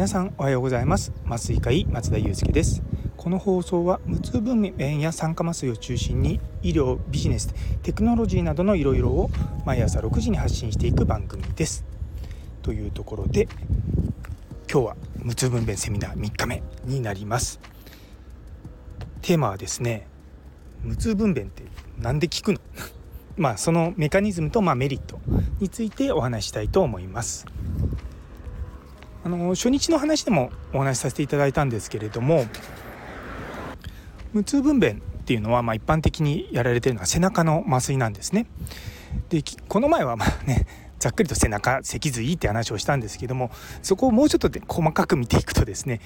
皆さんおはようございます。麻酔科医松田祐介です。この放送は無痛分娩や酸化麻酔を中心に医療ビジネステクノロジーなどのいろいろを毎朝6時に発信していく番組です。というところで今日は無痛分娩セミナー3日目になります。テーマはですね無痛分娩って何で効くの？まあそのメカニズムとまメリットについてお話したいと思います。あの初日の話でもお話しさせていただいたんですけれども無痛分娩っていうのはま一般的にやられてるのは背中の麻酔なんですね。でこの前はまあねざっくりと背中脊髄って話をしたんですけどもそこをもうちょっとで細かく見ていくとですね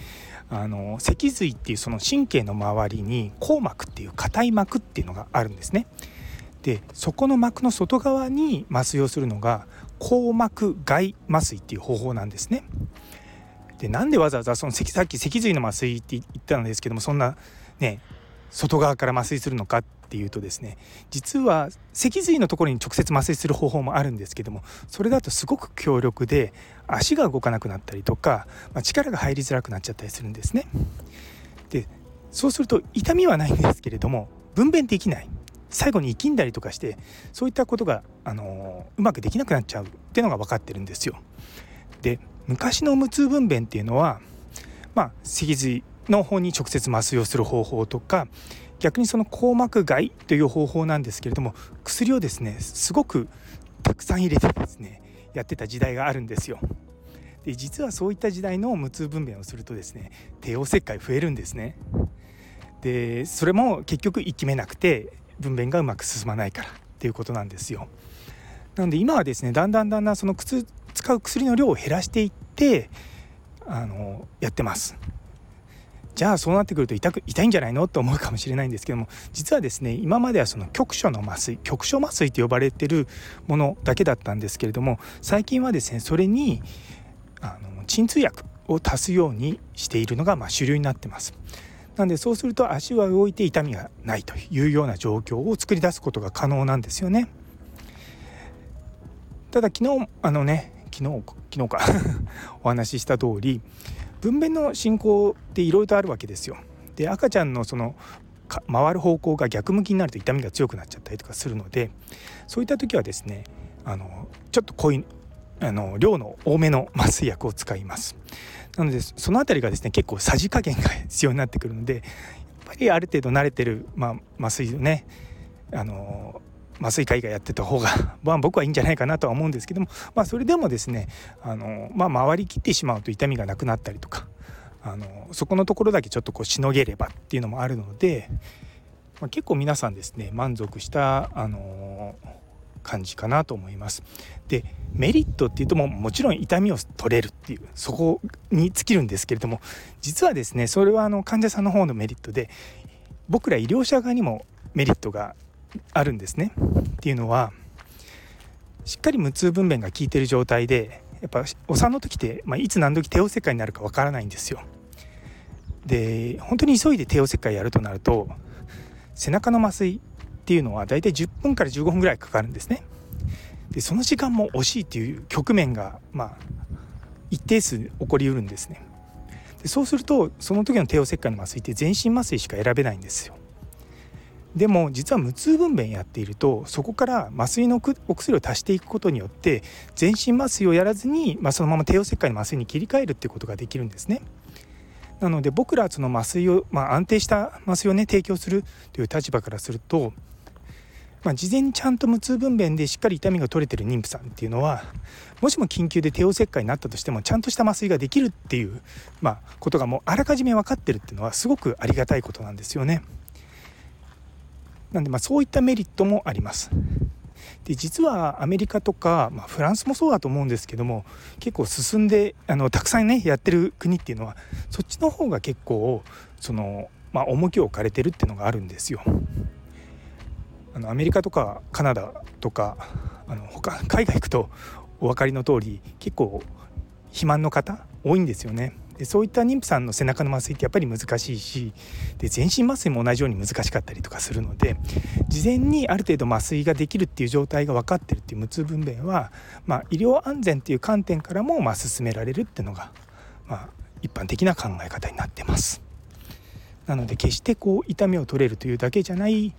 あの脊髄っていうその神経の周りに硬膜っていう硬い膜っていうのがあるんですね。でそこの膜の外側に麻酔をするのが硬膜外麻酔っていう方法なんですね。でなんでわざわざそのさっき脊髄の麻酔って言ったんですけどもそんなね外側から麻酔するのかっていうとですね実は脊髄のところに直接麻酔する方法もあるんですけどもそれだとすごく強力で足が動かなくなったりとか、まあ、力が入りづらくなっちゃったりするんですね。でそうすると痛みはないんですけれども分娩できない最後に生きんだりとかしてそういったことが、あのうまくできなくなっちゃうっていうのが分かってるんですよ。で昔の無痛分娩っていうのはまあ脊髄の方に直接麻酔をする方法とか逆にその硬膜外という方法なんですけれども薬をですねすごくたくさん入れてですねやってた時代があるんですよ。で実はそういった時代の無痛分娩をするとですね帝王切開増えるんですね。でそれも結局生きめなくて分娩がうまく進まないからっていうことなんですよ。なので今はですねだんだんだんだんその使う薬の量を減らしていってあのやってます。じゃあそうなってくると痛く痛いんじゃないのと思うかもしれないんですけども実はですね今まではその局所の麻酔局所麻酔と呼ばれてるものだけだったんですけれども最近はですねそれにあの鎮痛薬を足すようにしているのがま主流になってます。なんでそうすると足は動いて痛みがないというような状況を作り出すことが可能なんですよね。ただ昨日あのね昨日昨日か お話しした通り分娩の進行っていろいろとあるわけですよ。で赤ちゃんのその回る方向が逆向きになると痛みが強くなっちゃったりとかするのでそういった時はですねあのちょっと濃いあの量の多めの麻酔薬を使います。なのでその辺りがですね結構さじ加減が必要になってくるのでやっぱりある程度慣れてる、まあ、麻酔をねあの麻酔科医がやってた方が、まあ、僕はいいんじゃないかなとは思うんですけども、まあ、それでもですねあの、まあ、回りきってしまうと痛みがなくなったりとかあのそこのところだけちょっとこうしのげればっていうのもあるので、まあ、結構皆さんですね満足したあの感じかなと思います。でメリットっていうとももちろん痛みを取れるっていうそこに尽きるんですけれども実はですねそれはあの患者さんの方のメリットで僕ら医療者側にもメリットがあるんですね。っていうのはしっかり無痛分娩が効いてる状態でやっぱお産の時って、まあ、いつ何時帝王切開になるかわからないんですよ。で本当に急いで帝王切開やるとなると背中の麻酔っていうのはだいたい10分から15分ぐらいかかるんですね。でその時間も惜しいっていう局面がまあ一定数起こりうるんですね。でそうするとその時の帝王切開の麻酔って全身麻酔しか選べないんですよ。でも実は無痛分娩やっているとそこから麻酔のお薬を足していくことによって全身麻酔をやらずに、まあ、そのまま帝王切開の麻酔に切り替えるっていうことができるんですね。なので僕らその麻酔を、まあ、安定した麻酔をね提供するという立場からすると、まあ、事前にちゃんと無痛分娩でしっかり痛みが取れてる妊婦さんっていうのはもしも緊急で帝王切開になったとしてもちゃんとした麻酔ができるっていう、まあ、ことがもうあらかじめ分かってるっていうのはすごくありがたいことなんですよね。なんでまあそういったメリットもあります。で実はアメリカとか、まあ、フランスもそうだと思うんですけども結構進んであのたくさんねやってる国っていうのはそっちの方が結構その、まあ、重きを置かれてるっていうのがあるんですよ。あのアメリカとかカナダとかあの他海外行くとお分かりの通り結構肥満の方多いんですよね。でそういった妊婦さんの背中の麻酔ってやっぱり難しいしで全身麻酔も同じように難しかったりとかするので事前にある程度麻酔ができるっていう状態が分かってるっていう無痛分娩は、まあ、医療安全っていう観点からもまあ進められるっていうのが、まあ、一般的な考え方になってますなので決してこう痛みを取れるというだけじゃない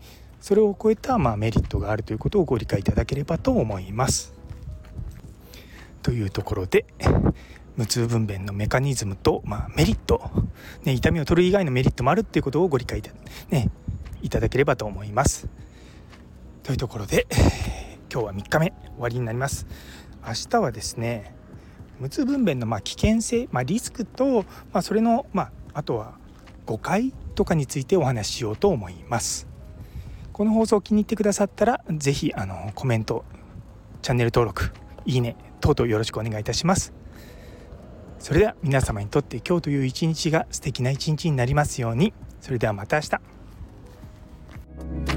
それを超えたまあメリットがあるということをご理解いただければと思います。というところで無痛分娩のメカニズムと、まあ、メリット、ね、痛みを取る以外のメリットもあるっていうことをご理解いた,、ね、いただければと思います。というところで今日は3日目終わりになります。明日はですね無痛分娩のま危険性、まあ、リスクと、まあ、それの、まあ、あとは誤解とかについてお話ししようと思います。この放送気に入ってくださったら是非あのコメントチャンネル登録いいね等々よろしくお願いいたします。それでは皆様にとって今日という一日が素敵な一日になりますように。それではまた明日。